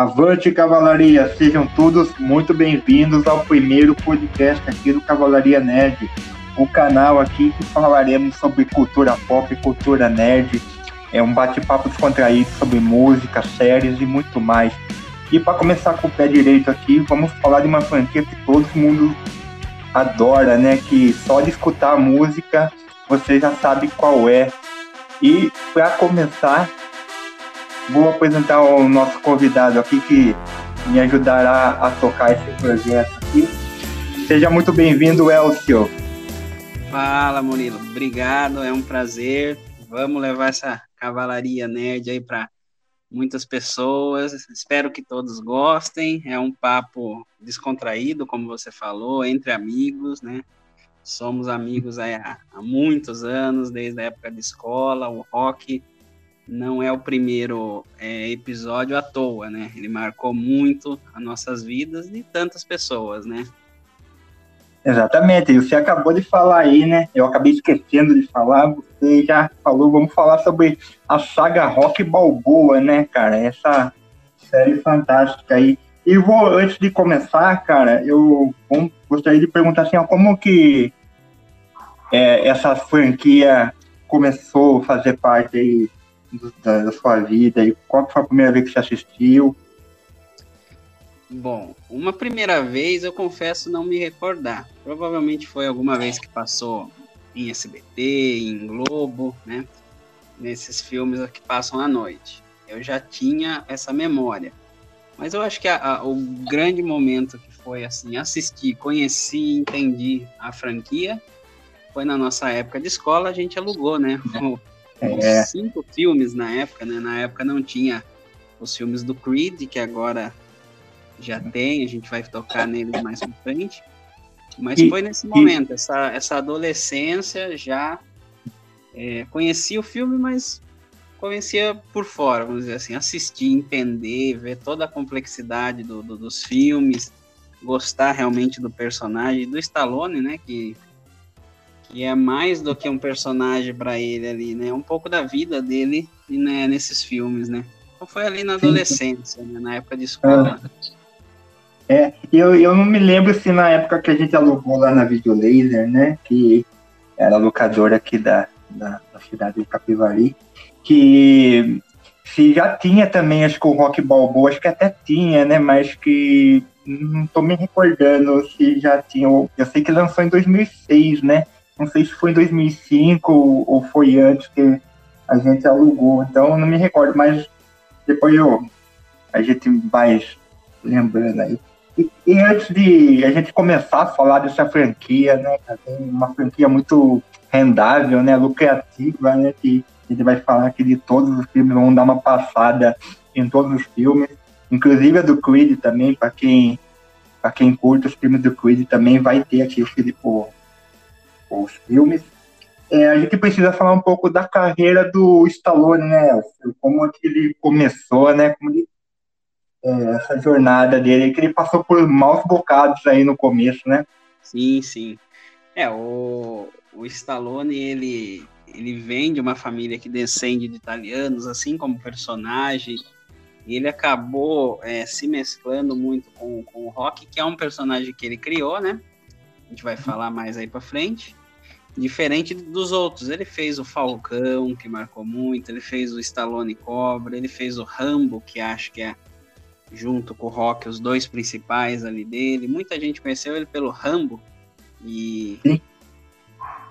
Avante Cavalaria, sejam todos muito bem-vindos ao primeiro podcast aqui do Cavalaria Nerd, o canal aqui que falaremos sobre cultura pop, cultura nerd, é um bate-papo descontraído sobre música, séries e muito mais. E para começar com o pé direito aqui, vamos falar de uma franquia que todo mundo adora, né? Que só de escutar a música você já sabe qual é. E para começar, vou apresentar o nosso convidado aqui que me ajudará a tocar esse projeto aqui. Seja muito bem-vindo, Elcio. Fala, Murilo. Obrigado, é um prazer. Vamos levar essa cavalaria nerd aí para muitas pessoas. Espero que todos gostem. É um papo descontraído, como você falou, entre amigos, né? Somos amigos há, há muitos anos, desde a época de escola. O rock não é o primeiro é, episódio à toa, né? Ele marcou muito as nossas vidas de tantas pessoas, né? Exatamente, e você acabou de falar aí, né? Eu acabei esquecendo de falar, você já falou, vamos falar sobre a saga Rock Balboa, né, cara? Essa série fantástica aí. E vou, antes de começar, cara, eu gostaria de perguntar assim, ó, como que é, essa franquia começou a fazer parte aí da, da sua vida? E qual foi a primeira vez que você assistiu? Bom, uma primeira vez eu confesso não me recordar. Provavelmente foi alguma vez que passou em SBT, em Globo, né? Nesses filmes que passam à noite. Eu já tinha essa memória. Mas eu acho que a, a, o grande momento que foi assim, assistir, conheci, entendi a franquia, foi na nossa época de escola, a gente alugou, né? É. cinco filmes na época, né? Na época não tinha os filmes do Creed, que agora já tem, a gente vai tocar nele mais pra frente. Mas e, foi nesse momento, e... essa, essa adolescência já é, conhecia o filme, mas conhecia por fora, vamos dizer assim, assistir, entender, ver toda a complexidade do, do, dos filmes, gostar realmente do personagem, do Stallone, né, que, que é mais do que um personagem para ele ali, né, é um pouco da vida dele né, nesses filmes, né. Então foi ali na adolescência, né, na época de escola. Ah. É, eu, eu não me lembro se na época que a gente alugou lá na Videolaser, né? Que era locadora aqui da, da, da cidade de Capivari, que se já tinha também, acho que o Rock Balboa, acho que até tinha, né? Mas que não tô me recordando se já tinha. Eu sei que lançou em 2006, né? Não sei se foi em 2005 ou, ou foi antes que a gente alugou. Então não me recordo, mas depois eu, a gente vai lembrando aí. E, e, antes de a gente começar a falar dessa franquia, né, uma franquia muito rendável, né, lucrativa, né, que a gente vai falar aqui de todos os filmes, vamos dar uma passada em todos os filmes, inclusive a do Creed também, para quem para quem curte os filmes do Creed também vai ter aqui o, o os filmes. É, a gente precisa falar um pouco da carreira do Stallone, né? Como é que ele começou, né? Como ele é, essa jornada dele, que ele passou por maus bocados aí no começo, né? Sim, sim. É, o, o Stallone, ele, ele vem de uma família que descende de italianos, assim como personagem, e ele acabou é, se mesclando muito com, com o Rock, que é um personagem que ele criou, né? A gente vai falar mais aí para frente. Diferente dos outros, ele fez o Falcão, que marcou muito, ele fez o Stallone Cobra, ele fez o Rambo, que acho que é junto com o Rock, os dois principais ali dele. Muita gente conheceu ele pelo Rambo e,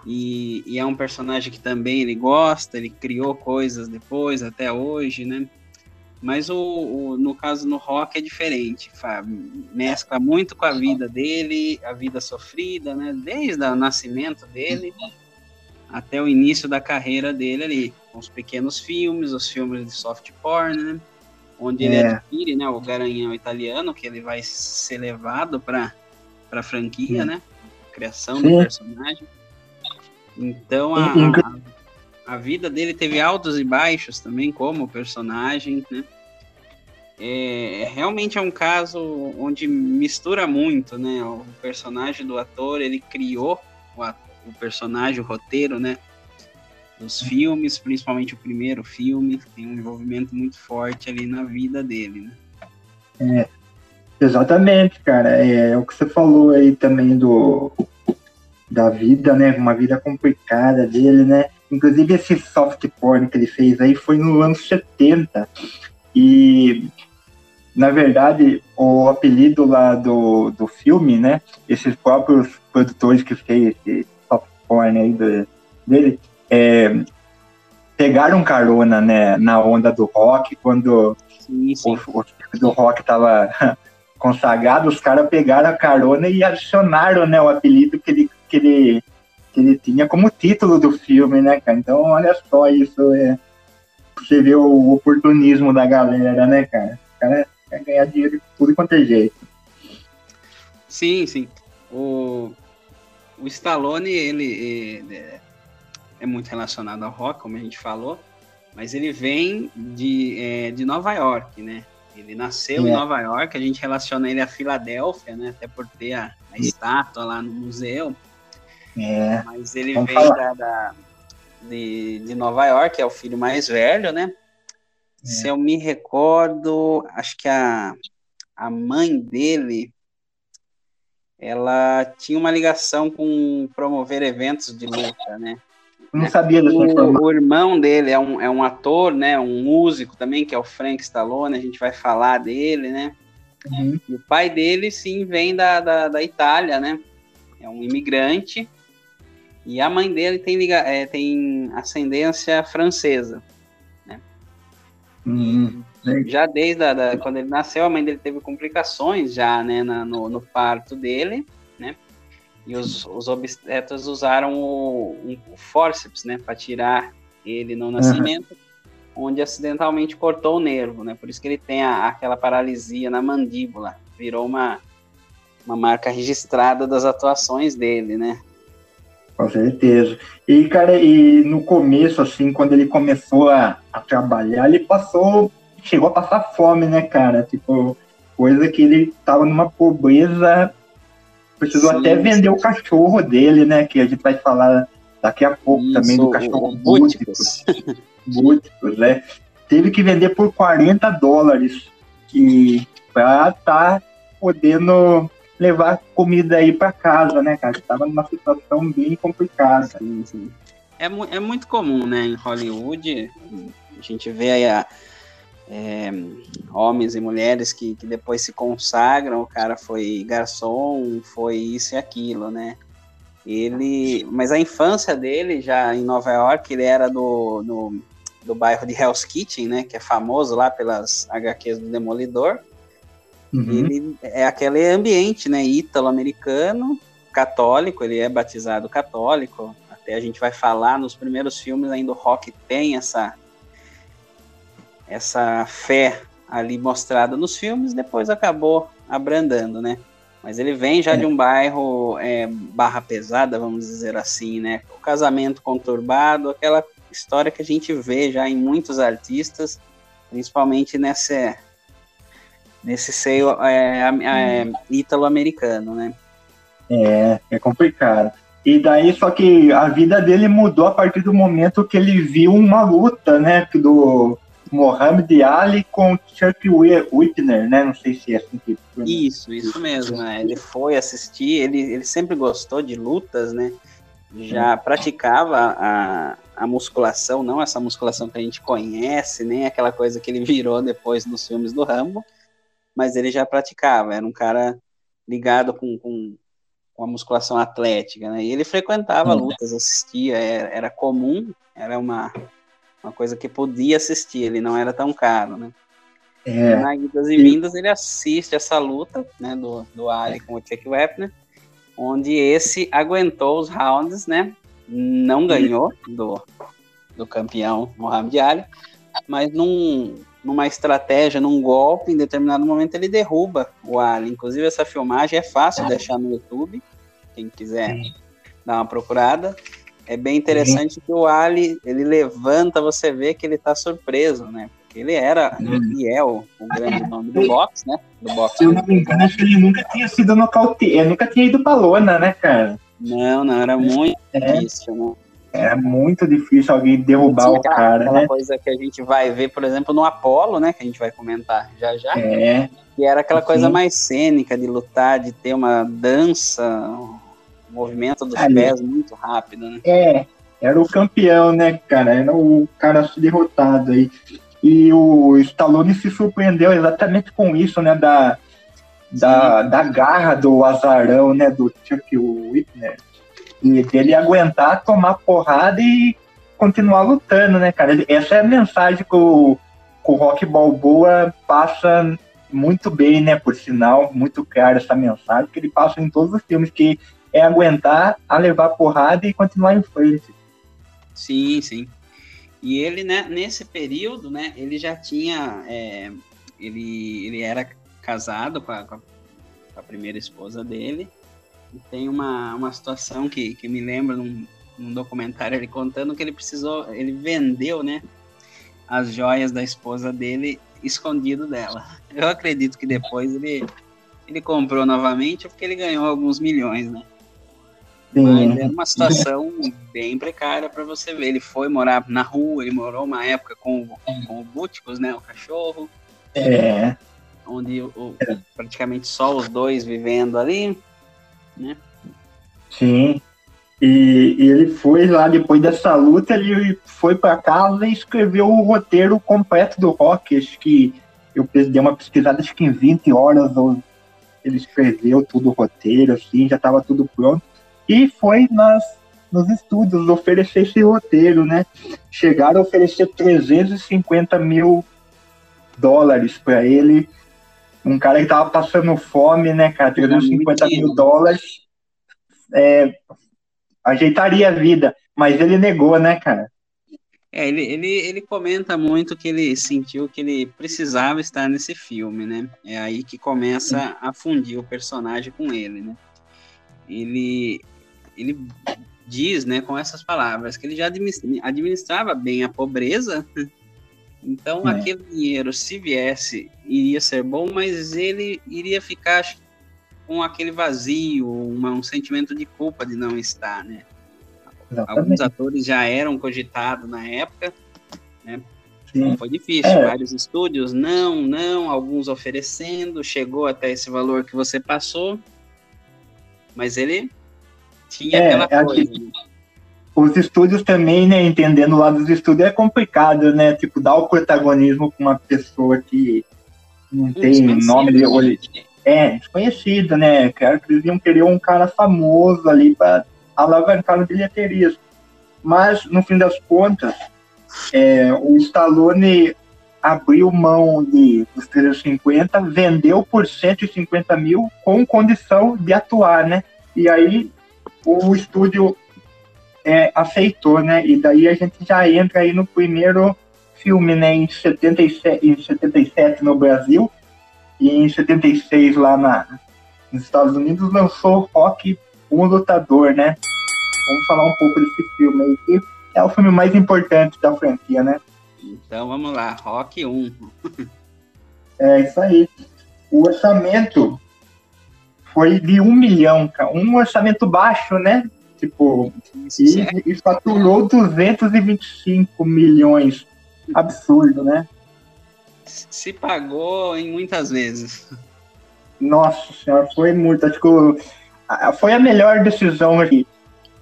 e, e, é um personagem que também ele gosta, ele criou coisas depois, até hoje, né? Mas o, o no caso no Rock é diferente, mescla muito com a vida dele, a vida sofrida, né? Desde o nascimento dele até o início da carreira dele ali, com os pequenos filmes, os filmes de soft porn, né? onde é. ele adquire né, o garanhão italiano, que ele vai ser levado para a franquia, Sim. né? Criação Sim. do personagem. Então a, a, a, vida dele teve altos e baixos também, como personagem, né? É, realmente é um caso onde mistura muito, né? O personagem do ator, ele criou o, o personagem, o roteiro, né? dos filmes, principalmente o primeiro filme, tem um envolvimento muito forte ali na vida dele, né? É, exatamente, cara. É, é, o que você falou aí também do da vida, né? Uma vida complicada dele, né? Inclusive esse soft porn que ele fez aí foi no ano 70. E na verdade, o apelido lá do, do filme, né? Esses próprios produtores que fez esse soft porn aí do, dele, é, pegaram carona né, na onda do rock, quando sim, sim. O, o do rock tava consagrado, os caras pegaram a carona e adicionaram né, o apelido que ele, que ele, que ele tinha como título do filme, né, cara? Então, olha só isso, é, você vê o oportunismo da galera, né, cara? O cara quer ganhar dinheiro de tudo quanto é jeito. Sim, sim. O, o Stallone, ele, ele é, é muito relacionado ao rock, como a gente falou, mas ele vem de, é, de Nova York, né? Ele nasceu é. em Nova York, a gente relaciona ele a Filadélfia, né? Até por ter a, a estátua lá no museu. É. Mas ele Vamos vem da, da, de, de Nova York, é o filho mais velho, né? É. Se eu me recordo, acho que a, a mãe dele ela tinha uma ligação com promover eventos de luta, né? Não sabia dessa informação. O irmão dele é um, é um ator, né? Um músico também, que é o Frank Stallone, a gente vai falar dele, né? Uhum. E o pai dele, sim, vem da, da, da, Itália, né? É um imigrante. E a mãe dele tem, é, tem ascendência francesa, né? Uhum. Já desde a, da, quando ele nasceu, a mãe dele teve complicações já, né? Na, no, no parto dele, né? E os, os obstetras usaram o, o forceps, né, para tirar ele no nascimento, uhum. onde acidentalmente cortou o nervo, né? Por isso que ele tem a, aquela paralisia na mandíbula. Virou uma, uma marca registrada das atuações dele, né? Com certeza. E, cara, e no começo, assim, quando ele começou a, a trabalhar, ele passou, chegou a passar fome, né, cara? Tipo, coisa que ele tava numa pobreza Precisou sim, até vender sim. o cachorro dele, né? Que a gente vai falar daqui a pouco Isso, também do cachorro Búticos. Búticos, né? Teve que vender por 40 dólares que para estar tá podendo levar comida aí para casa, né, cara? Estava numa situação bem complicada. Sim, sim. É, é muito comum, né, em Hollywood, a gente vê aí a, é, homens e mulheres que, que depois se consagram, o cara foi garçom, foi isso e aquilo, né? Ele, mas a infância dele já em Nova York, ele era do, no, do bairro de Hell's Kitchen, né? Que é famoso lá pelas HQs do Demolidor. Uhum. Ele é aquele ambiente, né? Ítalo-americano, católico, ele é batizado católico. Até a gente vai falar nos primeiros filmes ainda o rock tem essa essa fé ali mostrada nos filmes, depois acabou abrandando, né? Mas ele vem já é. de um bairro é, barra pesada, vamos dizer assim, né? O casamento conturbado, aquela história que a gente vê já em muitos artistas, principalmente nesse, nesse seio é, é, ítalo-americano, né? É, é complicado. E daí, só que a vida dele mudou a partir do momento que ele viu uma luta, né, do, Mohamed Ali com Chuck Whitner, né? Não sei se é assim que. Isso, isso mesmo. Né? Ele foi assistir, ele, ele sempre gostou de lutas, né? Já praticava a, a musculação, não essa musculação que a gente conhece, nem aquela coisa que ele virou depois nos filmes do Rambo, mas ele já praticava, era um cara ligado com, com, com a musculação atlética, né? E ele frequentava hum. lutas, assistia, era, era comum, era uma uma coisa que podia assistir, ele não era tão caro, né? É. Na idas e vindas ele assiste essa luta, né, do, do Ali com o Chuck Wepner, onde esse aguentou os rounds, né? Não ganhou do, do campeão Mohamed Ali, mas num, numa estratégia, num golpe, em determinado momento ele derruba o Ali. Inclusive essa filmagem é fácil deixar no YouTube, quem quiser dar uma procurada. É bem interessante uhum. que o Ali, ele levanta, você vê que ele tá surpreso, né? Porque ele era, uhum. ele é o, o, grande nome do boxe, né? Do boxe. Se eu não me engano, acho que ele nunca tinha sido nocauteado, nunca tinha ido pra lona, né, cara? Não, não, era muito é. difícil, né? É muito difícil alguém derrubar o cara, aquela né? coisa que a gente vai ver, por exemplo, no Apolo, né? Que a gente vai comentar já já. É, Que era aquela Sim. coisa mais cênica de lutar, de ter uma dança, um movimento dos Ali. pés muito rápido, né? é. Era o campeão, né, cara? Era o cara derrotado aí. E o Stallone se surpreendeu exatamente com isso, né? Da, da, da garra do azarão, né? Do Chuck Whitner. E dele aguentar, tomar porrada e continuar lutando, né, cara? Essa é a mensagem que o, que o Rock Balboa passa muito bem, né? Por sinal, muito clara essa mensagem que ele passa em todos os filmes, que é aguentar a levar porrada e continuar em frente. Sim, sim. E ele, né, nesse período, né, ele já tinha. é, ele, ele era casado com a- com a primeira esposa dele. Tem uma, uma situação que, que me lembra num, num documentário ele contando que ele precisou. Ele vendeu, né? As joias da esposa dele escondido dela. Eu acredito que depois ele, ele comprou novamente porque ele ganhou alguns milhões, né? Mas Sim, era uma situação bem precária para você ver. Ele foi morar na rua, ele morou uma época com, o- com o Búticos, né? O cachorro, é, onde o- praticamente só os dois vivendo ali. Sim. E, e ele foi lá, depois dessa luta, ele foi para casa e escreveu o roteiro completo do rock. Acho que eu dei uma pesquisada, acho que em 20 horas ele escreveu tudo o roteiro, assim, já estava tudo pronto. E foi nas, nos estúdios oferecer esse roteiro, né? Chegaram a oferecer 350 mil dólares para ele. Um cara que tava passando fome, né, cara? 350 mil Mentira. dólares. É, ajeitaria a vida, mas ele negou, né, cara? É, ele, ele, ele comenta muito que ele sentiu que ele precisava estar nesse filme, né? É aí que começa a fundir o personagem com ele, né? Ele, ele diz, né, com essas palavras, que ele já administrava bem a pobreza, então É. aquele dinheiro, se viesse, iria ser bom, mas ele iria ficar com aquele vazio, uma- um sentimento de culpa de não estar, né? Alguns Exatamente. atores já eram cogitados na época, Sim. foi difícil, É. vários estúdios, não, não, alguns oferecendo, chegou até esse valor que você passou, mas ele tinha É, aquela é coisa. aqui- Os estúdios também, né, entendendo o lado dos estúdios, é complicado, né? Tipo, dar o protagonismo pra uma pessoa que não tem nome de né? olho. É, desconhecido, né? Claro que eles iam querer um cara famoso ali para alavancar as bilheterias. Mas, no fim das contas, é, o Stallone abriu mão de, dos 350, vendeu por 150 mil com condição de atuar, né? E aí o estúdio é, aceitou, né? E daí a gente já entra aí no primeiro filme, né? Em 77, em 77 no Brasil e em 76 lá na, nos Estados Unidos lançou Rock, um lutador, né? Vamos falar um pouco desse filme aí, que é o filme mais importante da franquia, né? Então vamos lá, Rock 1. É isso aí. O orçamento foi de um milhão, cara. Um orçamento baixo, né? Tipo, e, e faturou 225 milhões. Absurdo, né? se pagou em muitas vezes. Nossa senhora, foi muito. Acho que foi a melhor decisão de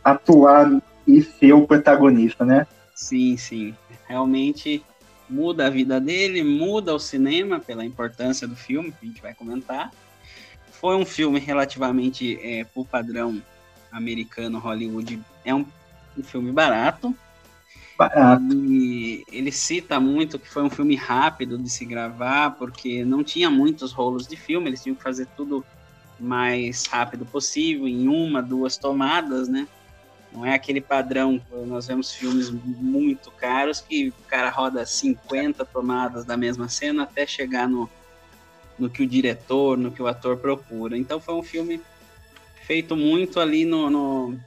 atuar e ser o protagonista, né? Sim, sim. Realmente muda a vida dele, muda o cinema pela importância do filme, que a gente vai comentar. Foi um filme relativamente, é, por padrão americano, Hollywood, é um, um filme barato. Barato. E ele cita muito que foi um filme rápido de se gravar, porque não tinha muitos rolos de filme, eles tinham que fazer tudo mais rápido possível, em uma, duas tomadas, né? Não é aquele padrão, nós vemos filmes muito caros que o cara roda 50 tomadas da mesma cena até chegar no, no que o diretor, no que o ator procura. Então foi um filme feito muito ali no, no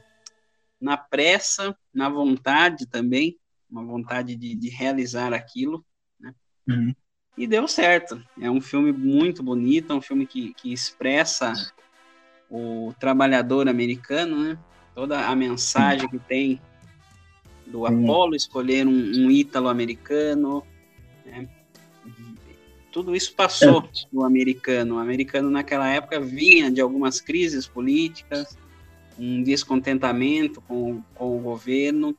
na pressa, na vontade também, uma vontade de, de realizar aquilo, né? Uhum. E deu certo. É um filme muito bonito, é um filme que, que expressa o trabalhador americano, né? Toda a mensagem que tem do Apollo, escolher um, um ítalo-americano. Né? Tudo isso passou é. no americano. O americano, naquela época, vinha de algumas crises políticas, um descontentamento com, com o governo.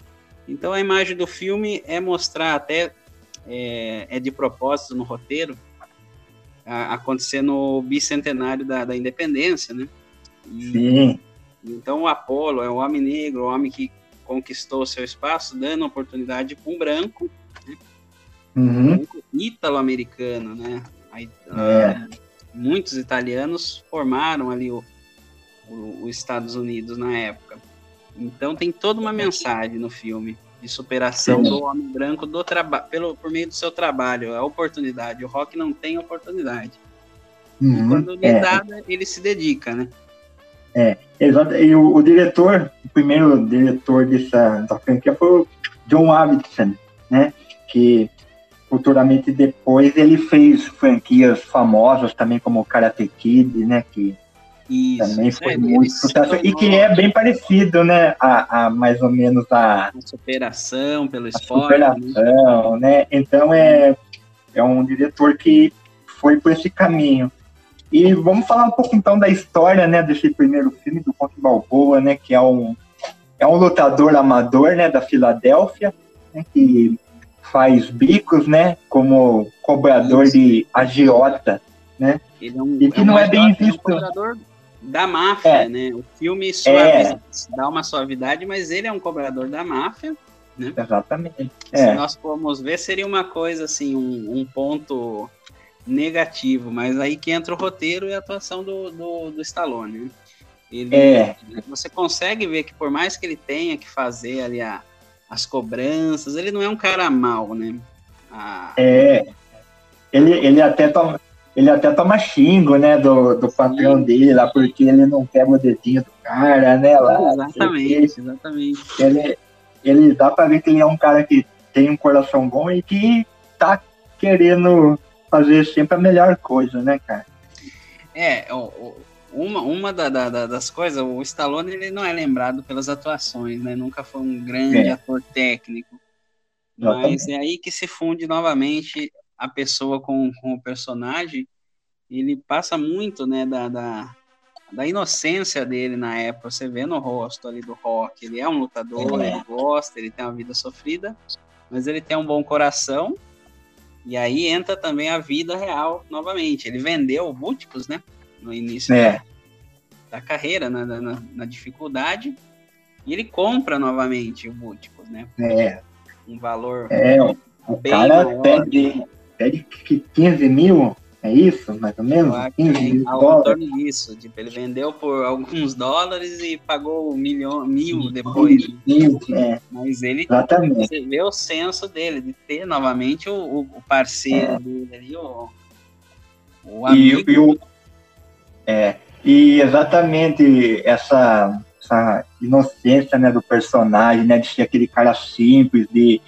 Então, a imagem do filme é mostrar até, é, é de propósito no roteiro, a, acontecer no bicentenário da, da independência, né? E, Sim. Então, o Apolo é o homem negro, o homem que conquistou seu espaço, dando oportunidade para um branco? Uhum. ítalo-americano, né? Aí, é. muitos italianos formaram ali o, os Estados Unidos na época. Então tem toda uma mensagem no filme de superação Sim. do homem branco do trabalho pelo por meio do seu trabalho, a oportunidade. O rock não tem oportunidade. Uhum. quando lhe é. dá, ele se dedica, né? É, exato. E o, o, diretor, o primeiro diretor dessa da franquia foi o John Avildsen, né? Que futuramente depois ele fez franquias famosas também como Karate Kid, né? Que isso, também foi é, muito sucesso e que é bem parecido, né? A, a mais ou menos a, a superação pelo esporte. Né? Superação, né? né? Então é é um diretor que foi por esse caminho. E vamos falar um pouco então da história, né, desse primeiro filme do Conto Balboa, né, que é um é um lutador amador, né, da Filadélfia, né, que faz bicos, né, como cobrador Isso. de agiota, né? Ele é um, e que é um não é bem visto. É um cobrador da máfia, é. né? O filme suaviza, é. dá uma suavidade, mas ele é um cobrador da máfia, né? Exatamente. Se é. nós formos ver, seria uma coisa assim, um, um ponto negativo, mas aí que entra o roteiro e a atuação do, do, do Stallone. Né? Ele, é. Você consegue ver que por mais que ele tenha que fazer ali a, as cobranças, ele não é um cara mau, né? A... É. Ele, ele até toma, ele até toma xingo, né, do, do patrão Sim. dele lá, porque ele não quer o dedinho do cara, né, lá. Exatamente, exatamente. Ele, ele dá pra ver que ele é um cara que tem um coração bom e que tá querendo fazer sempre a melhor coisa, né, cara? É, uma, uma da, da, das coisas, o Stallone ele não é lembrado pelas atuações, né? Nunca foi um grande é. ator técnico. Mas é aí que se funde novamente a pessoa com, com o personagem. Ele passa muito, né, da, da, da inocência dele na época. Você vê no rosto ali do Rock. Ele é um lutador, é. ele gosta, ele tem uma vida sofrida, mas ele tem um bom coração e aí entra também a vida real novamente. Ele vendeu o Búticos, né? No início é. da, da, carreira, na, na, na, dificuldade. E ele compra novamente o Búticos, né? É. Um valor. É, o cara maior. pede, pede 15 mil é isso, mais ou menos? 15 mil dólares. disso. Tipo, ele vendeu por alguns dólares e pagou um milhão, mil depois. Mil, é. Mas ele Exatamente. você vê o senso dele, de ter novamente o, o parceiro é. dele ali, o, o amigo. E, e, o, é, e exatamente essa, essa inocência né, do personagem, né, de ser aquele cara simples, de,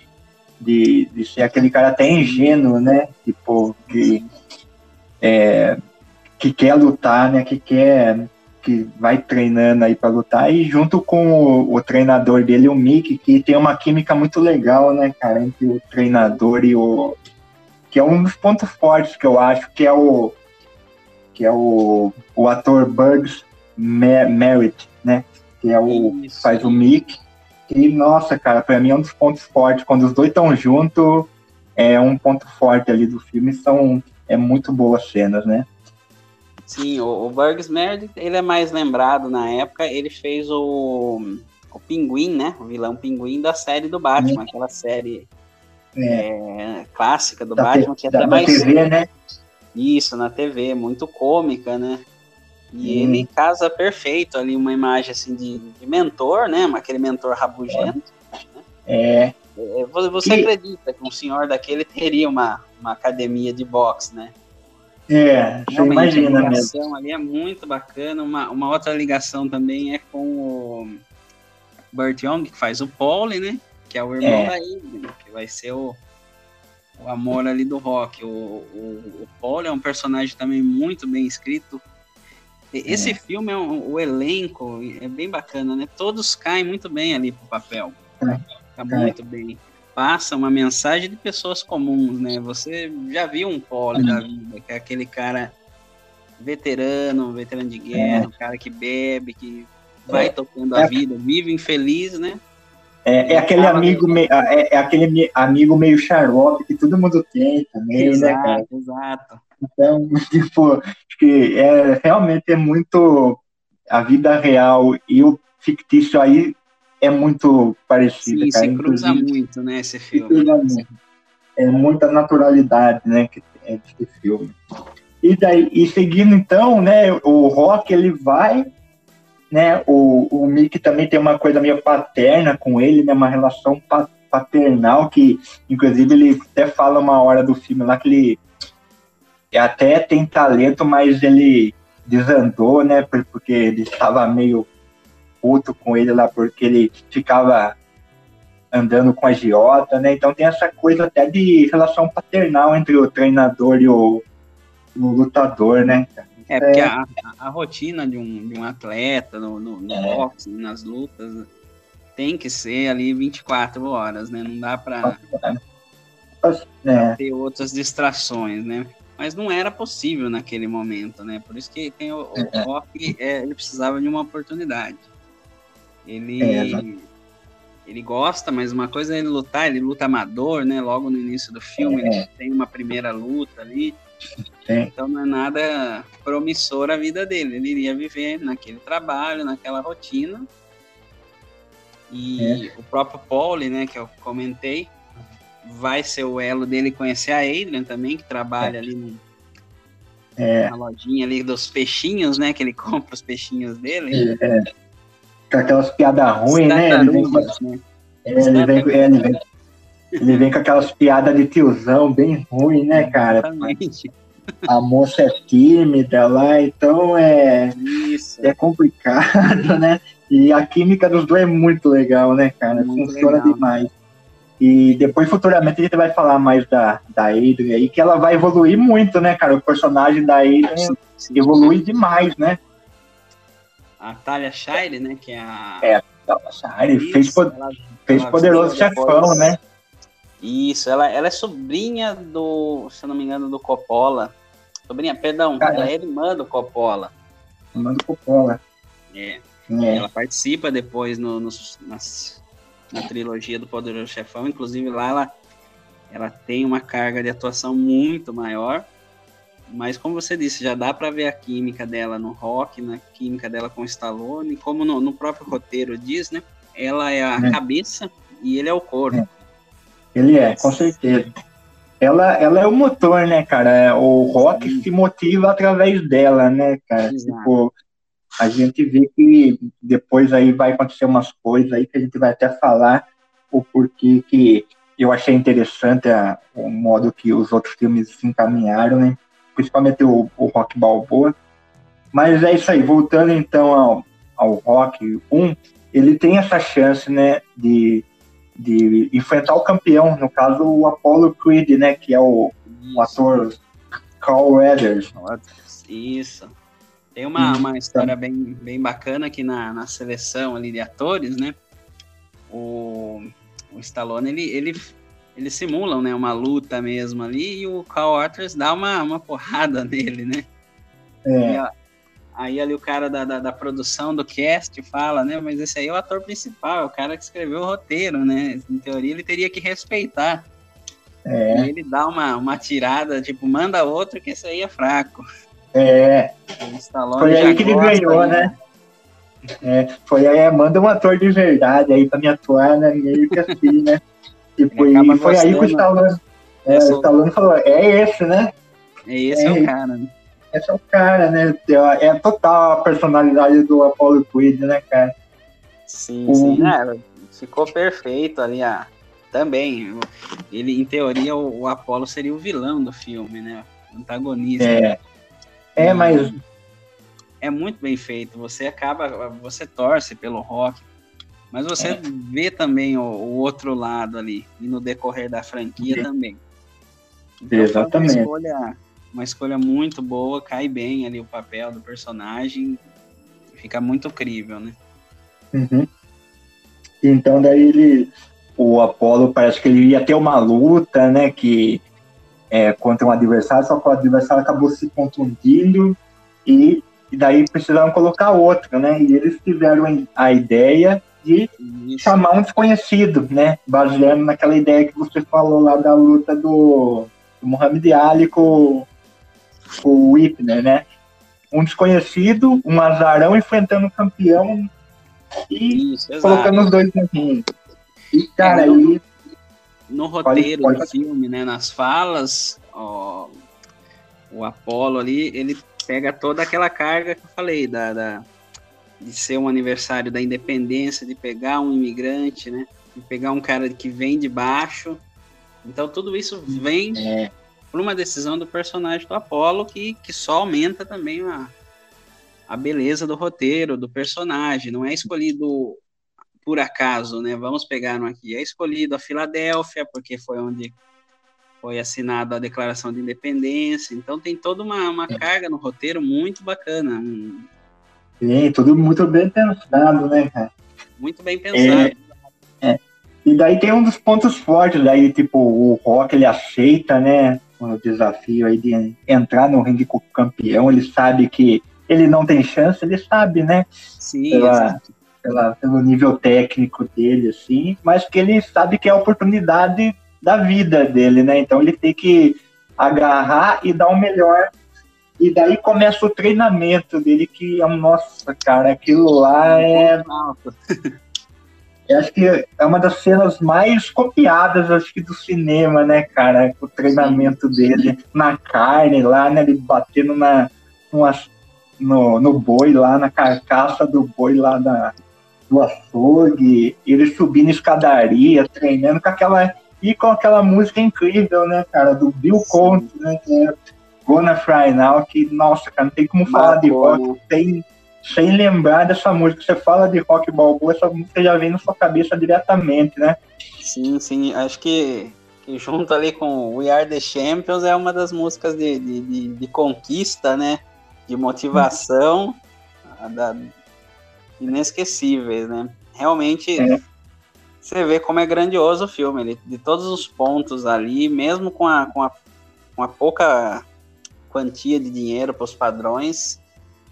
de, de ser aquele cara até ingênuo, né? Tipo, que é, que quer lutar, né? Que quer que vai treinando aí para lutar e junto com o, o, treinador dele, o Mick, que tem uma química muito legal, né, cara, entre o treinador e o que é um dos pontos fortes que eu acho que é o que é o, o ator Bugs Merritt, né, que é o Isso. faz o Mick. E nossa, cara, para mim é um dos pontos fortes quando os dois estão juntos, é um ponto forte ali do filme são é muito boas cenas, né? Sim, o, o Burgs Meredith, ele é mais lembrado na época, ele fez o, o Pinguim, né? O vilão Pinguim da série do Batman, aquela série é. É, clássica do da Batman, que é até mais. TV, né? Isso, na TV, muito cômica, né? E hum. ele casa perfeito ali, uma imagem assim de, de mentor, né? Aquele mentor rabugento. É. Né? É, você e... acredita que um senhor daquele teria uma, uma academia de boxe, né? É, você imagina a ligação mesmo. ali é muito bacana. Uma, uma outra ligação também é com o Burt Young, que faz o Paul, né? Que é o irmão é. da Amy, né? que vai ser o, o amor ali do rock. O, o, o Paul é um personagem também muito bem escrito. Esse é. filme, é um, o elenco é bem bacana, né? Todos caem muito bem ali pro papel. É. Tá muito bem. Passa uma mensagem de pessoas comuns, né? Você já viu um pole uhum. da vida, que é aquele cara veterano, veterano de guerra, é. um cara que bebe, que vai é. tocando a é. vida, vive infeliz, né? É, é aquele amigo meio, é, é, aquele amigo meio xarope que todo mundo tem também, exato, né, cara? Exato. Então, tipo, acho que é, realmente é muito a vida real e o fictício aí é muito parecido, Sim, cara. se cruza Inclusive, muito, né, esse filme. É muita naturalidade, né, que é esse filme. E daí, e seguindo então, né, o Rock ele vai né? O, o Mickey também tem uma coisa meio paterna com ele, né? Uma relação paternal que, inclusive, ele até fala uma hora do filme lá que ele até tem talento, mas ele desandou, né? Porque ele estava meio puto com ele lá, porque ele ficava andando com a Giota, né? Então tem essa coisa até de relação paternal entre o treinador e o, o lutador, né? É, porque é. A, a, rotina de um, de um atleta no, no, no é. boxe, nas lutas, tem que ser ali 24 horas, né? Não dá para é. ter outras distrações, né? Mas não era possível naquele momento, né? Por isso que tem o, o é. É, ele precisava de uma oportunidade. Ele, é, ele gosta, mas uma coisa é ele lutar, ele luta amador, né? Logo no início do filme, é. ele tem uma primeira luta ali. É. Então não é nada promissor a vida dele. Ele iria viver naquele trabalho, naquela rotina. E é. o próprio Paul, né, que eu comentei, vai ser o elo dele conhecer a Adrian também, que trabalha é. ali no, é. na lojinha ali dos peixinhos, né, que ele compra os peixinhos dele. É. Com aquelas piadas ruins, né? Ele vem, né? É, ele, vem, ele, vem, ele vem com aquelas piadas de tiozão bem ruim, né, cara? Exatamente. A moça é tímida lá, então é, Isso. é complicado, né? E a química dos dois é muito legal, né, cara? Muito Funciona legal. demais. E depois, futuramente, a gente vai falar mais da, da Adrian aí, que ela vai evoluir muito, né, cara? O personagem da Adrian sim, sim, evolui sim. demais, né? A Talia Shire, né, que é a... É, a Talia Shire, fez, ela, fez ela Poderoso Chefão, né? Isso, ela, ela é sobrinha do, se eu não me engano, do Coppola. Sobrinha, perdão, Cara, ela é irmã do Coppola. Irmã do Coppola. É. é. Ela participa depois no, no nas, na trilogia do Poderoso Chefão. Inclusive lá ela, ela tem uma carga de atuação muito maior. Mas como você disse, já dá para ver a química dela no rock, na química dela com o Stallone, como no, no próprio roteiro diz, né? Ela é a é. cabeça e ele é o corpo. É. Ele é, com certeza. Ela, ela é o motor, né, cara? O rock Sim. se motiva através dela, né, cara? Tipo, a gente vê que depois aí vai acontecer umas coisas aí que a gente vai até falar o porquê que eu achei interessante a, o modo que os outros filmes se encaminharam, né? Principalmente o, o Rock Balboa. Mas é isso aí, voltando então ao, ao Rock 1, ele tem essa chance, né, de de enfrentar o campeão, no caso o Apollo Creed, né, que é o, o ator Carl Weathers. Isso. Tem uma, uma história bem, bem bacana aqui na, na seleção ali de atores, né? O, o Stallone, ele, ele, eles simulam, né, uma luta mesmo ali e o Carl Weathers dá uma, uma porrada nele, né? É. E, Aí ali o cara da, da, da, produção do cast fala, né? Mas esse aí é o ator principal, é o cara que escreveu o roteiro, né? Em teoria ele teria que respeitar. É. E ele dá uma, uma tirada, tipo, manda outro que esse aí é fraco. É. Foi aí que ele ganhou, aí, né? É, foi aí, manda um ator de verdade aí pra me atuar, né? Meio que assim, né? Tipo, e foi aí que o Stallone, é, o Stallone falou, é esse, né? É esse é, é o cara, né? Esse é o cara, né? É total a personalidade do Apollo Creed, né, cara? Sim, o... sim. É, ficou perfeito ali, ah, também. Ele, em teoria, o, o Apollo seria o vilão do filme, né? Antagonista. É, é mas... É muito bem feito. Você acaba, você torce pelo rock, mas você é. vê também o, o, outro lado ali, e no decorrer da franquia também. Então, Exatamente. Uma escolha, uma escolha muito boa, cai bem ali o papel do personagem, fica muito crível, né? Uhum. Então daí ele o Apollo parece que ele ia ter uma luta, né? Que é, contra um adversário, só que o adversário acabou se contundindo e, e daí precisaram colocar outro, né? E eles tiveram a ideia de Isso. chamar um desconhecido, né? Baseando naquela ideia que você falou lá da luta do, do Muhammad Ali com o Whipner, né? Um desconhecido, um azarão enfrentando um campeão e Isso, colocando os dois no ringue. E, cara, é, no, aí... No roteiro pode. do filme, né? Nas falas, ó, o Apolo ali, ele pega toda aquela carga que eu falei, da, da de ser um aniversário da independência, de pegar um imigrante, né? De pegar um cara que vem de baixo. Então tudo isso vem é. Por uma decisão do personagem do Apolo que, que só aumenta também a, a beleza do roteiro, do personagem. Não é escolhido por acaso, né? Vamos pegar um aqui. É escolhido a Filadélfia, porque foi onde foi assinada a Declaração de Independência. Então tem toda uma, uma é. carga no roteiro muito bacana. Sim, tudo muito bem pensado, né, cara? Muito bem pensado. É, é. E daí tem um dos pontos fortes, daí, tipo, o Rock, ele aceita, né, o desafio aí de entrar no ringue com o campeão, ele sabe que ele não tem chance, ele sabe, né? Sim, pela, pela, pelo nível técnico dele, assim, mas que ele sabe que é a oportunidade da vida dele, né? Então ele tem que agarrar e dar o melhor e daí começa o treinamento dele, que é um nossa, cara, aquilo lá é. Eu acho que é uma das cenas mais copiadas, acho que, do cinema, né, cara? O treinamento sim, dele na carne lá, né? Ele batendo na, no, no boi lá, na carcaça do boi lá da, do açougue, ele subindo escadaria, treinando com aquela. E com aquela música incrível, né, cara, do Bill Conte, né? Que é Gonna Fry Now, que, nossa, cara, não tem como falar de rock sem, sem lembrar dessa música. Você fala de rock balboa, essa música já vem na sua cabeça diretamente, né? Sim, sim, acho que, que junto ali com We Are The Champions é uma das músicas de, de, de, de conquista, né? De motivação da, inesquecíveis, né? Realmente, é. você vê como é grandioso o filme, ele, de todos os pontos ali, mesmo com a, com a, com a pouca quantia de dinheiro para os padrões,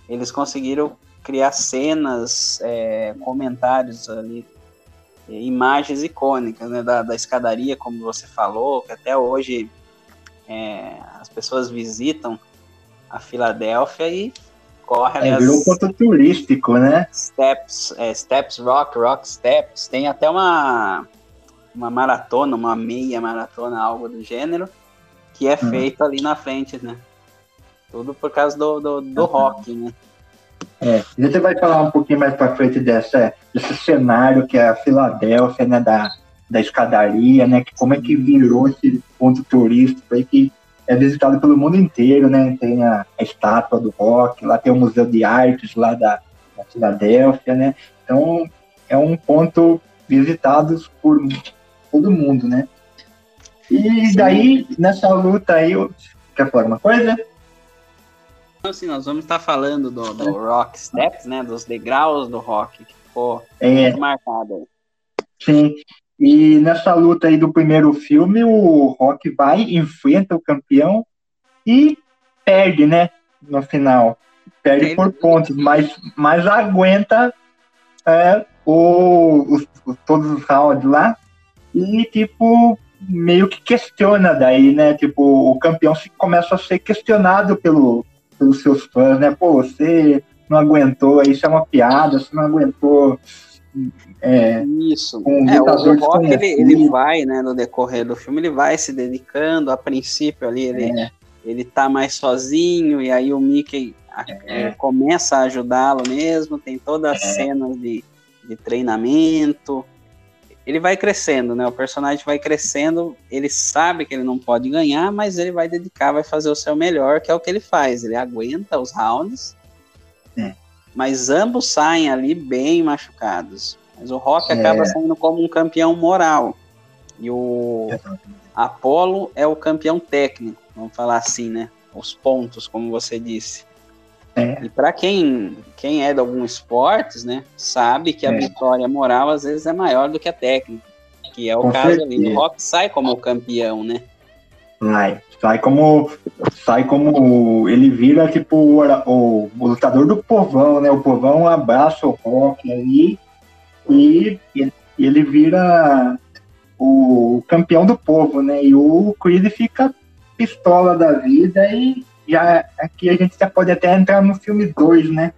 eles conseguiram criar cenas, é, comentários ali, imagens icônicas né, da, da, escadaria, como você falou, que até hoje é, as pessoas visitam a Filadélfia e corre é, virou um ponto turístico, né? Steps, é, Steps Rock, Rock Steps, tem até uma uma maratona, uma meia maratona, algo do gênero, que é feito ali na frente, né? Tudo por causa do, do, do rock, né? É, a gente vai falar um pouquinho mais para frente dessa, desse cenário que é a Filadélfia, né, da, da escadaria, né, que como é que virou esse ponto turístico aí que é visitado pelo mundo inteiro, né, tem a, a estátua do rock, lá tem o Museu de Artes lá da, da Filadélfia, né, então é um ponto visitado por todo mundo, né. E daí, nessa luta aí, quer falar uma coisa? Assim, nós vamos estar falando do, do Rock Steps, né? Dos degraus do rock que ficou é. marcado. Sim. E nessa luta aí do primeiro filme, o Rock vai, enfrenta o campeão e perde, né? No final. Perde Ele... por pontos, mas, mas aguenta é, o, os, todos os rounds lá. E, tipo, meio que questiona daí, né? Tipo, o campeão se, começa a ser questionado pelo, pelos seus fãs, né? Pô, você não aguentou, isso é uma piada, você não aguentou. É, isso. Um é, o, Rock ele, ele vai, né, no decorrer do filme, ele vai se dedicando. A princípio ali ele, é. ele tá mais sozinho e aí o Mickey é. começa a ajudá-lo mesmo. Tem todas as é. cenas de, de treinamento ele vai crescendo, né? O personagem vai crescendo, ele sabe que ele não pode ganhar, mas ele vai dedicar, vai fazer o seu melhor, que é o que ele faz. Ele aguenta os rounds, é. mas ambos saem ali bem machucados. Mas o Rock é. acaba saindo como um campeão moral. E o Apollo é o campeão técnico, vamos falar assim, né? Os pontos, como você disse. É. E para quem, quem é de alguns esportes, né, sabe que a é. vitória moral às vezes é maior do que a técnica. Que é o Com caso certeza. ali. O Rock sai como campeão, né? Sai. Sai como. Sai como. Ele vira tipo o, o, lutador do povão, né? O povão abraça o Rock ali e ele, ele vira o campeão do povo, né? E o Creed fica pistola da vida e já aqui a gente já pode até entrar no filme 2, né?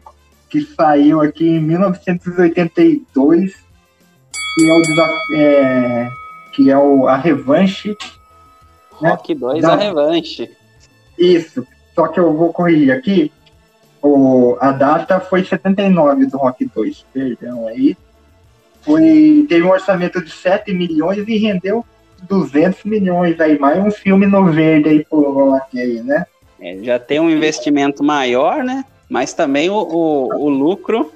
Que saiu aqui em 1982, que é o é, que é o a revanche. Né? Rock 2 da... a revanche. Isso. Só que eu vou corrigir aqui. O, a data foi 79 do Rock 2, perdão aí. Foi, teve um orçamento de 7 milhões e rendeu 200 milhões aí, mais um filme no verde aí pro Rock aí, né? É, já tem um investimento maior, né? Mas também o, o, o lucro.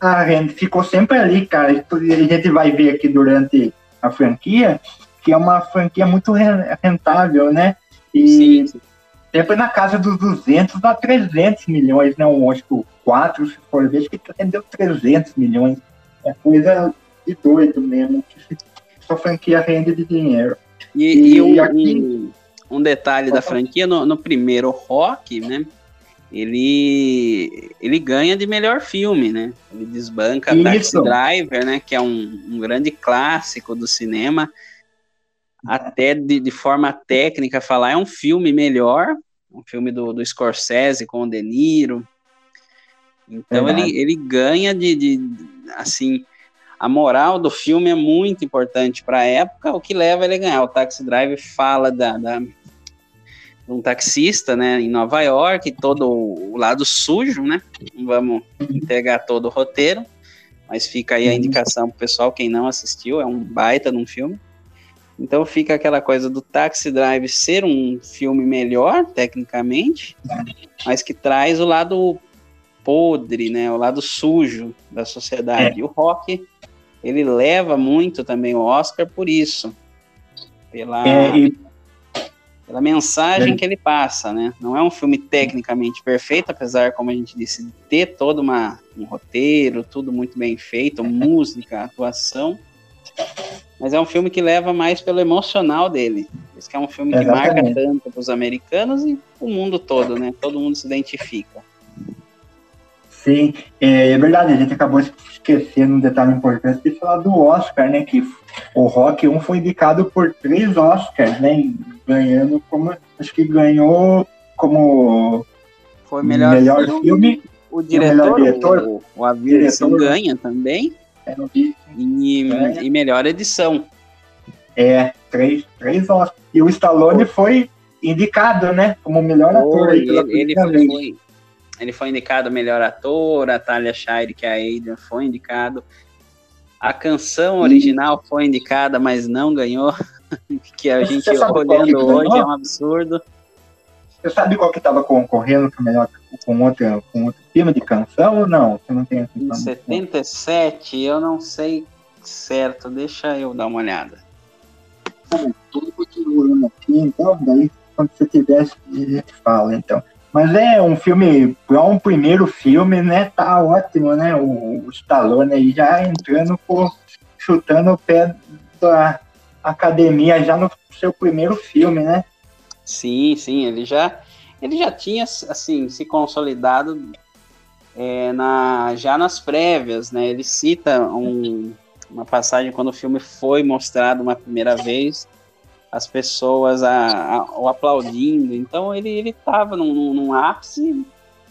Ah, ficou sempre ali, cara. A gente vai ver aqui durante a franquia, que é uma franquia muito rentável, né? E sim, sempre na casa dos 200 a 300 milhões, né? Um, acho que o 4, se for ver, acho que rendeu 300 milhões. É coisa de doido mesmo. Sua franquia rende de dinheiro. E, e, e aqui um detalhe da franquia, no, no, primeiro Rock, né? Ele, ele ganha de melhor filme, né? Ele desbanca Isso. Taxi Driver, né? Que é um, um grande clássico do cinema. Até de, de, forma técnica falar, é um filme melhor, um filme do, do Scorsese com o De Niro. Então ele, ele ganha de, de, assim, a moral do filme é muito importante para a época, o que leva ele a ganhar. O Taxi Driver fala da, da, um taxista, né, em Nova York, todo o lado sujo, né? Não vamos entregar todo o roteiro, mas fica aí a indicação pro pessoal, quem não assistiu, é um baita num filme. Então fica aquela coisa do Taxi Drive ser um filme melhor, tecnicamente, mas que traz o lado podre, né, o lado sujo da sociedade. É. O Rock, ele leva muito também o Oscar por isso. Pela... É, e pela mensagem é. que ele passa, né? Não é um filme tecnicamente perfeito, apesar, como a gente disse, de ter todo uma, um roteiro, tudo muito bem feito, música, atuação. Mas é um filme que leva mais pelo emocional dele. Isso que é um filme que Exatamente. marca tanto para os americanos e o mundo todo, né? Todo mundo se identifica. Sim, é, é verdade, a gente acabou esquecendo um detalhe importante de falar do Oscar, né? Que o Rock 1 foi indicado por três Oscars, né? Ganhando como. Acho que ganhou como. Foi melhor, melhor filme, filme. O diretor, o, diretor, o, o Avilson ganha também. É, e, e melhor edição. É, três, três Oscars. E o Stallone foi indicado, né? Como melhor ator. Ele, ele foi, ele foi indicado melhor ator, a Talia Shire, que é a Adrian, foi indicado. A canção original foi indicada, mas não ganhou. que a gente olhando hoje é um absurdo. Você sabe qual que estava concorrendo com, melhor, com, outro, com outro filme de canção ou não? Você não tem essa Em 77, eu não sei certo. Deixa eu dar uma olhada. Tudo continuando aqui, então, daí quando você tiver, a gente fala, então. Mas é um filme, para um primeiro filme, né? Tá ótimo, né? O, o Stallone aí já entrando por chutando o pé da academia já no seu primeiro filme, né? Sim, sim, ele já ele já tinha assim se consolidado é, na já nas prévias, né? Ele cita um, uma passagem quando o filme foi mostrado uma primeira vez as pessoas a, a, o aplaudindo. Então ele ele estava num, num, ápice,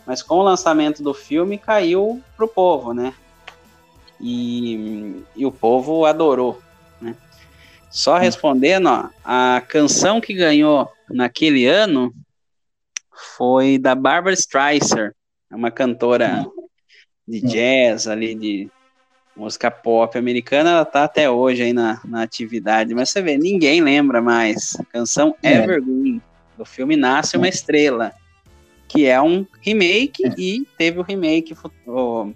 mas com o lançamento do filme caiu pro povo, né? E, e o povo adorou, né? Só respondendo, ó, a canção que ganhou naquele ano foi da Barbara Streisand, uma cantora de jazz ali de música pop americana, ela tá até hoje aí na, na atividade, mas você vê, ninguém lembra mais. A canção é. Evergreen, do filme Nasce uma Estrela, que é um remake é. e teve o remake oh,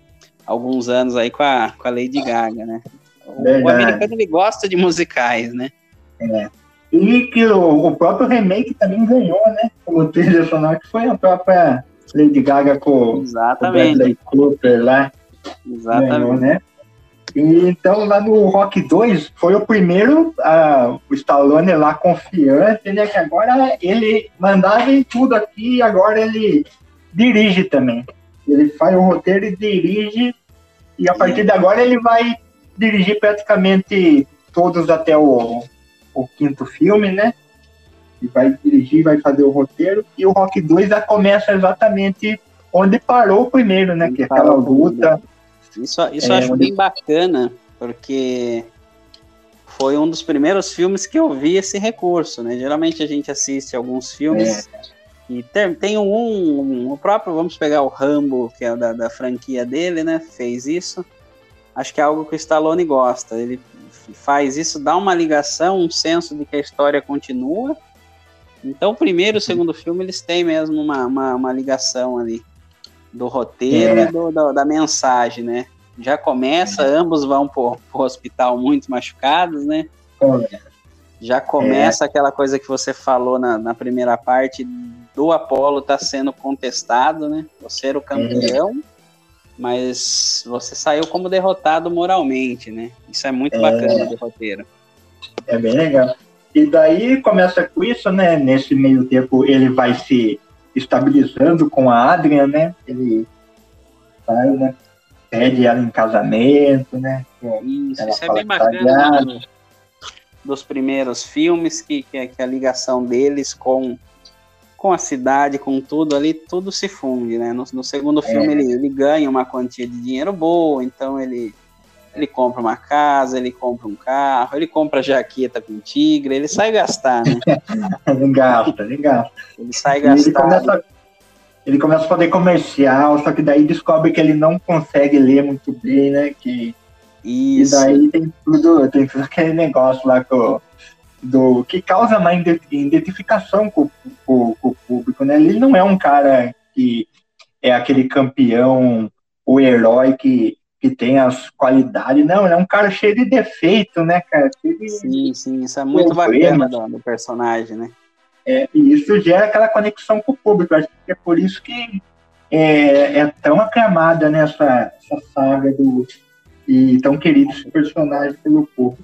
alguns anos aí com a, com a Lady Gaga, né? O, o americano ele gosta de musicais, né? É. E que o, o, próprio remake também ganhou, né? Como trilha sonora, que foi a própria Lady Gaga com Exatamente. o Bradley Cooper lá. Exatamente. Ganhou, né? Então, lá no Rock 2, foi o primeiro, uh, o Stallone lá confiante, né? Que agora ele mandava em tudo aqui e agora ele dirige também. Ele faz o roteiro e dirige, e a partir de agora ele vai dirigir praticamente todos até o, o quinto filme, né? E vai dirigir, vai fazer o roteiro, e o Rock 2 já começa exatamente onde parou o primeiro, né? Que é aquela luta. Isso, isso é, eu acho bem bacana, porque foi um dos primeiros filmes que eu vi esse recurso, né? Geralmente a gente assiste alguns filmes é. e tem, tem um, um, o próprio, vamos pegar o Rambo, que é da, da franquia dele, né? Fez isso. Acho que é algo que o Stallone gosta. Ele faz isso, dá uma ligação, um senso de que a história continua. Então, o primeiro e o segundo filme, eles têm mesmo uma, uma, uma ligação ali do roteiro é. e do, do, da mensagem, né? Já começa, é. ambos vão pro, pro hospital muito machucados, né? É. Já começa é. aquela coisa que você falou na, na primeira parte do Apolo tá sendo contestado, né? Você era o campeão, é. mas você saiu como derrotado moralmente, né? Isso é muito bacana do roteiro. É bem legal. E daí começa com isso, né? Nesse meio tempo ele vai se estabilizando com a Adrian, né? Ele sai, né? Pede ela em casamento, né? Isso, isso é bem tá bacana né? dos primeiros filmes, que, que, que, a ligação deles com, com a cidade, com tudo ali, tudo se funde, né? No, no segundo é. filme ele, ele ganha uma quantia de dinheiro boa, então ele ele compra uma casa, ele compra um carro, ele compra jaqueta com tigre, ele sai gastar, né? ele gasta, ele gasta. Ele sai gastar. Ele começa, ele começa a fazer comercial, só que daí descobre que ele não consegue ler muito bem, né? Que, Isso. E daí tem tudo, tem tudo aquele negócio lá com, do, que causa uma identificação com, com, com o público, né? Ele não é um cara que é aquele campeão, o herói que que tem as qualidades. Não, ele é um cara cheio de defeito, né, cara? De... Sim, sim, isso é muito bacana do, do, personagem, né? É, e isso gera aquela conexão com o público. Acho que é por isso que é, é tão aclamada né, essa saga do, e tão querido esse personagem pelo público.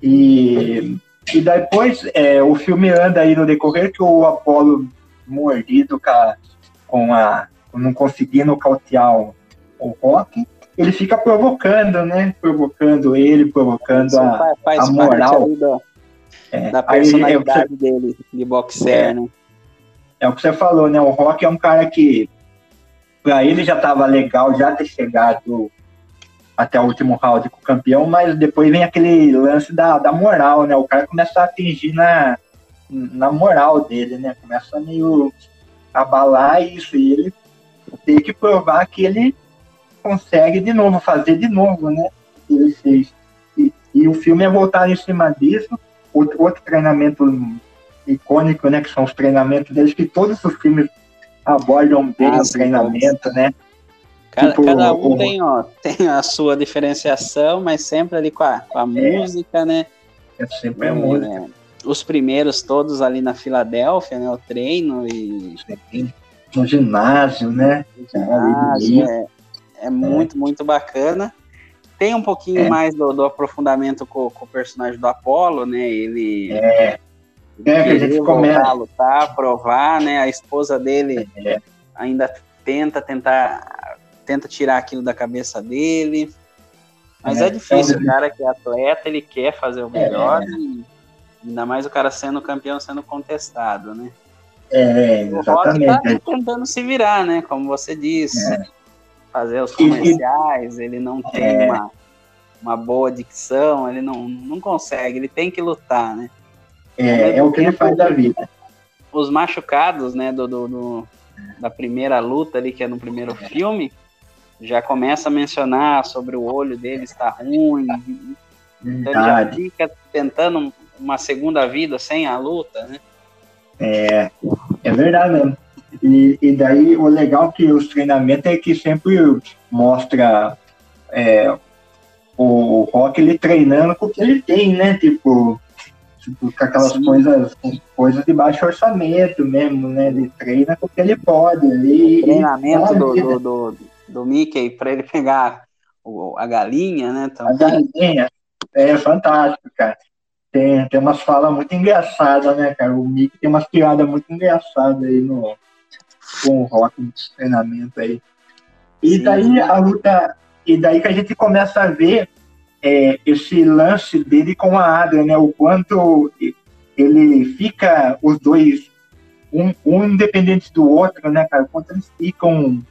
E, e depois é, o filme anda aí no decorrer que o Apolo mordido com a, com a não conseguindo nocautear o, o Rock, ele fica provocando, né? Provocando ele, provocando a, faz a moral. Da, é, da personalidade aí, é dele, de boxer, é, né? É o que você falou, né? O Rock é um cara que, pra ele já tava legal já ter chegado até o último round com o campeão, mas depois vem aquele lance da, da moral, né? O cara começa a atingir na, na moral dele, né? Começa a meio abalar isso e ele tem que provar que ele consegue de novo fazer de novo, né? Ele fez. E, e o filme é voltar em cima disso. Outro, outro treinamento icônico, né? Que são os treinamentos deles, que todos os filmes abordam bem ah, o treinamento, né? Cada, tipo, cada um o, tem, ó, tem a sua diferenciação, mas sempre ali com a, com a é, música, né? É sempre a música. É, os primeiros todos ali na Filadélfia, né? O treino e. No ginásio, né? Ginásio, é, é muito, muito bacana. Tem um pouquinho é. mais do, do aprofundamento com, com, o personagem do Apolo, né? Ele. É. É, que a gente a lutar, provar, né? A esposa dele é. ainda tenta tentar tenta tirar aquilo da cabeça dele. Mas é, é difícil, o cara que é atleta, ele quer fazer o melhor, é. e ainda mais o cara sendo campeão, sendo contestado, né? É, exatamente. O Rock tá tentando se virar, né? Como você disse. É fazer os comerciais, ele não tem é. uma, uma boa dicção, ele não, não consegue, ele tem que lutar, né? É, é o que ele faz da vida. Os machucados, né, do, do, do, da primeira luta ali, que é no primeiro filme, já começa a mencionar sobre o olho dele estar ruim. Então ele já fica tentando uma segunda vida sem a luta, né? É, é verdade mesmo. E, e daí o legal que os treinamentos é que sempre mostra é, o Rock ele treinando com o que ele tem, né? Tipo, tipo com aquelas coisas, coisas de baixo orçamento mesmo, né? Ele treina com o que ele pode. Ele, treinamento do, do, do, do Mickey para ele pegar o, a galinha, né? Também. A galinha. É fantástico, cara. Tem, tem umas falas muito engraçadas, né, cara? O Mickey tem umas piadas muito engraçadas aí no, com o rock treinamento aí. E daí a luta. E daí que a gente começa a ver é, esse lance dele com a Adria, né? O quanto ele fica, os dois, um, um independente do outro, né, cara? O quanto eles ficam.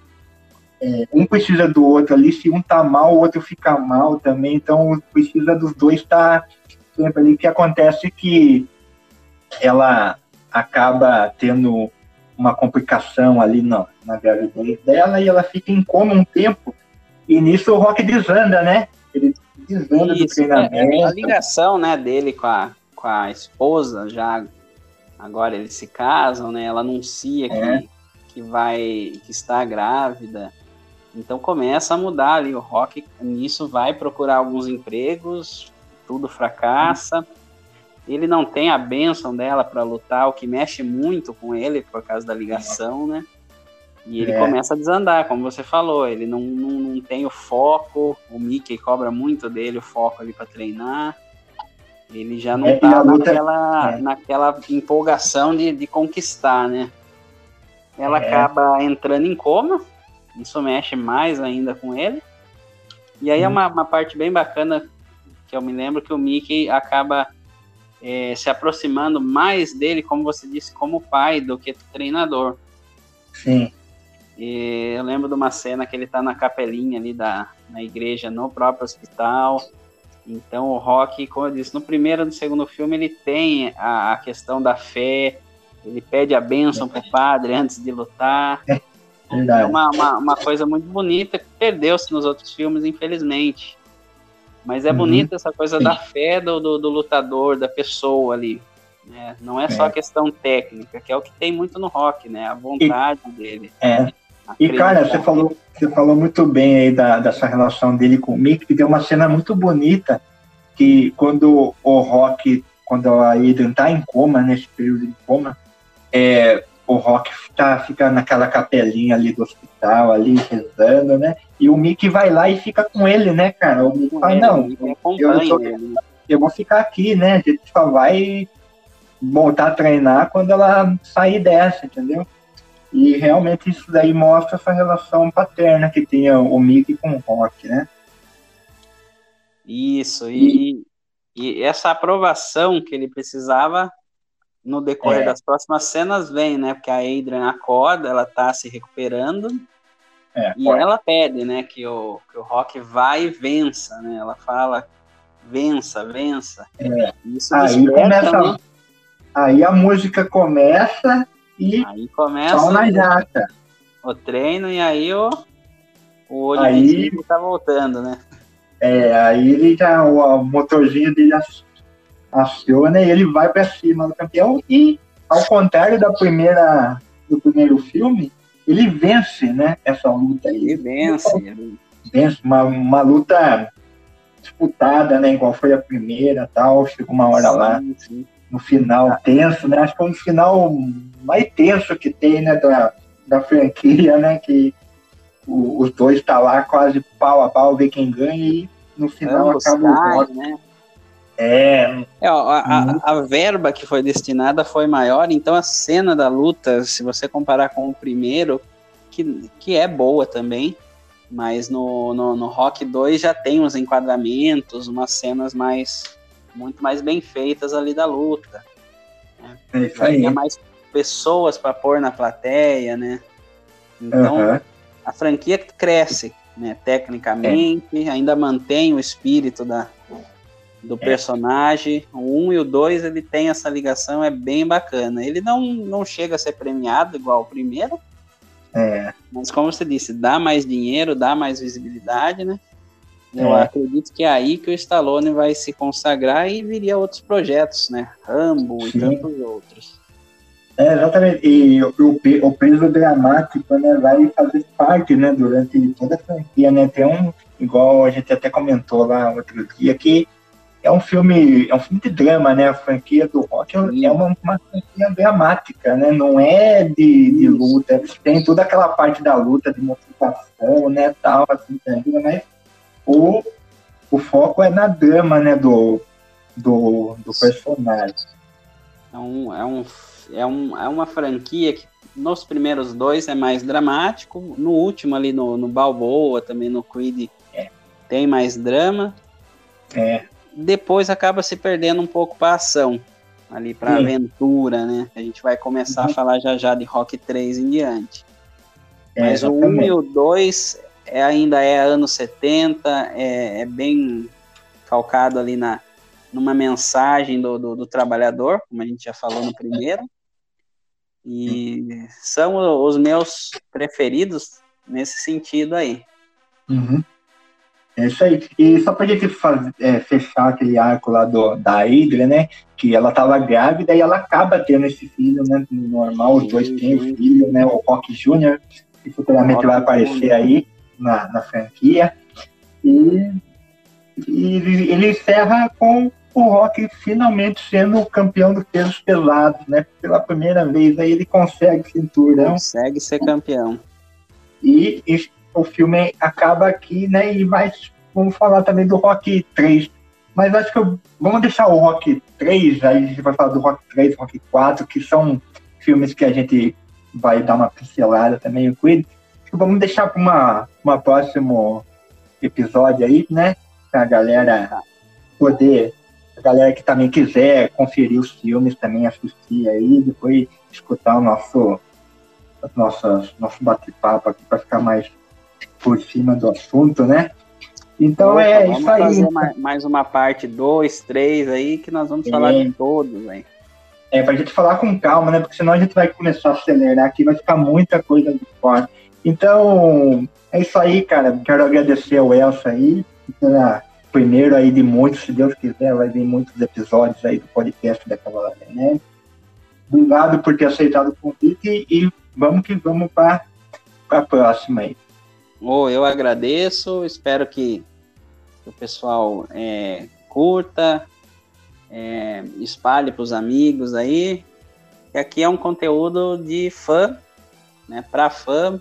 É, um precisa do outro ali, se um tá mal, o outro fica mal também, então precisa dos dois estar tá sempre ali. que acontece que ela acaba tendo uma complicação ali na, na gravidez dela e ela fica em coma um tempo. E nisso o Rock desanda, né? Ele desanda Isso, do treinamento. É, a ligação né, dele com a, com a esposa, já agora eles se casam, né? Ela anuncia é. que, que vai, que está grávida. Então começa a mudar ali. O Rock nisso vai procurar alguns empregos, tudo fracassa. Hum ele não tem a benção dela para lutar, o que mexe muito com ele por causa da ligação, né? E ele é. começa a desandar, como você falou, ele não, não, não, tem o foco, o Mickey cobra muito dele o foco ali para treinar. Ele já não é, tá naquela, é. naquela empolgação de, de conquistar, né? Ela é. acaba entrando em coma, isso mexe mais ainda com ele. E aí é hum. uma, uma parte bem bacana que eu me lembro que o Mickey acaba é, se aproximando mais dele, como você disse, como pai do que treinador. Sim. E eu lembro de uma cena que ele está na capelinha ali da na igreja, no próprio hospital. Então o Rock, como eu disse, no primeiro e no segundo filme ele tem a, a questão da fé, ele pede a bênção para o padre antes de lutar. É, é uma, uma, uma coisa muito bonita que perdeu-se nos outros filmes, infelizmente. Mas é uhum. bonita essa coisa Sim. da fé do, do, do, lutador, da pessoa ali. Né? Não é, é só a questão técnica, que é o que tem muito no rock, né? A vontade e, dele. É. E, cara, você falou, você falou muito bem aí da, dessa relação dele com o Mick, que tem uma cena muito bonita, que quando o Rock, quando a Adrian tá em coma, nesse período de coma, é, o Rock tá, fica naquela capelinha ali do hospital, ali rezando, né? E o Mickey vai lá e fica com ele, né, cara? O Mickey fala, não, eu, eu, eu, vou ficar aqui, né? A gente só vai voltar a treinar quando ela sair dessa, entendeu? E realmente isso daí mostra essa relação paterna que tinha o Mickey com o Rock, né? Isso, e, e essa aprovação que ele precisava no decorrer é. das próximas cenas vem, né? Porque a Adrian acorda, ela tá se recuperando. É, e ela pede, né, que o, que o Rock vá e vença, né? Ela fala, vença, vença. É. Isso aí começa, né? aí a música começa e aí começa na jata. O treino e aí o, o olho aí, tá voltando, né? É, aí ele já, o, o motorzinho dele já aciona e ele vai para cima do campeão. E ao contrário da primeira do primeiro filme ele vence né essa luta aí. Ele vence ele... vence. Uma, uma luta disputada né igual foi a primeira tal. Chegou uma hora sim, lá sim. no final tenso né. Acho que é um final mais tenso que tem né da, da franquia né que o, os dois tá lá quase pau a pau ver quem ganha e no final Ambos acaba o né é. é ó, a, uhum. a, verba que foi destinada foi maior, então a cena da luta, se você comparar com o primeiro, que, que é boa também, mas no, no, no Rock 2 já tem uns enquadramentos, umas cenas mais muito mais bem feitas ali da luta. Né? É isso aí. Tinha mais pessoas para pôr na plateia, né? Então uhum. a franquia cresce, né? Tecnicamente, é. ainda mantém o espírito da, do é. personagem. O 1 e o 2 ele tem essa ligação, é bem bacana. Ele não, não chega a ser premiado igual o primeiro. É. Mas como você disse, dá mais dinheiro, dá mais visibilidade, né? Eu é. acredito que é aí que o Stallone vai se consagrar e viria outros projetos, né? Rambo Sim. e tantos outros. É, exatamente. E o, o, o peso dramático né, vai fazer parte né, durante toda a franquia. Né? Tem um, igual a gente até comentou lá outro dia, que é um filme, é um filme de drama, né? A franquia do rock é uma, uma franquia dramática, né? Não é de, de luta. Tem toda aquela parte da luta, de motivação, né? Tal, assim, mas o, o foco é na drama, né, do, do, do personagem. É, um, é, um, é, um, é uma franquia que nos primeiros dois é mais dramático, no último ali no, no Balboa, também no Creed, é. tem mais drama. É. Depois acaba se perdendo um pouco para ação, ali para aventura, né? A gente vai começar uhum. a falar já já de Rock 3 em diante. É, Mas exatamente. o 1 e o 2 é, ainda é anos 70, é, é bem calcado ali na, numa mensagem do, do, do, trabalhador, como a gente já falou no primeiro. E são os meus preferidos nesse sentido aí. Uhum. É isso aí. E só pra gente fazer, é, fechar aquele arco lá do, da Hydra, né? Que ela tava grávida e ela acaba tendo esse filho, né? Normal, os dois têm o filho, né? O Rock Jr., que futuramente vai aparecer aí na, na franquia. E, e ele, ele encerra com o Rock finalmente sendo o campeão dos pesos pesados, né? Pela primeira vez aí ele consegue cinturão. Consegue ser campeão. E, e o filme acaba aqui, né? E vai, vamos falar também do Rock 3. Mas acho que eu, vamos deixar o Rock 3, aí a gente vai falar do Rock 3, Rock 4, que são filmes que a gente vai dar uma pincelada também, com ele. Vamos deixar para uma, uma próximo episódio aí, né? Para a galera poder a galera que também quiser conferir os filmes, também assistir aí, depois escutar o nosso, nosso, nosso bate-papo aqui para ficar mais por cima do assunto, né? Então é isso aí. Fazer mais, mais uma parte 2, 3 aí, que nós vamos é. falar de todos, hein? É, pra gente falar com calma, né? Porque senão a gente vai começar a acelerar aqui, vai ficar muita coisa de fora. Então, é isso aí, cara. Quero agradecer ao Elsa aí pela primeiro aí de muitos, se Deus quiser, vai vir muitos episódios aí do podcast da Cavalaria né? Obrigado por ter aceitado o convite e vamos que vamos para a próxima aí. Oh, eu agradeço, espero que o pessoal é, curta, é, espalhe para os amigos aí. E aqui é um conteúdo de fã, né, para fã,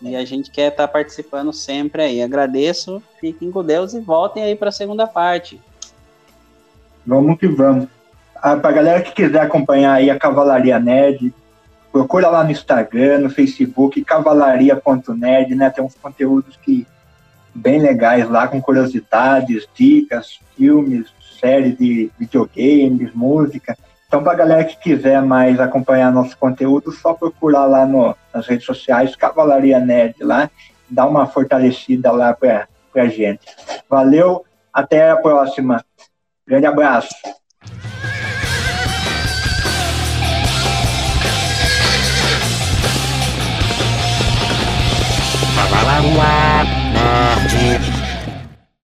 e a gente quer estar tá participando sempre aí. Agradeço, fiquem com Deus e voltem aí para a segunda parte. Vamos que vamos. Ah, para a galera que quiser acompanhar aí a Cavalaria Nerd, procura lá no Instagram, no Facebook, cavalaria.nerd, né? Tem uns conteúdos que bem legais lá, com curiosidades, dicas, filmes, séries de videogames, música. Então, para a galera que quiser mais acompanhar nosso conteúdo, só procurar lá no, nas redes sociais, Cavalaria Nerd lá, dá uma fortalecida lá para a gente. Valeu, até a próxima. Grande abraço. Cavalaria Nerd.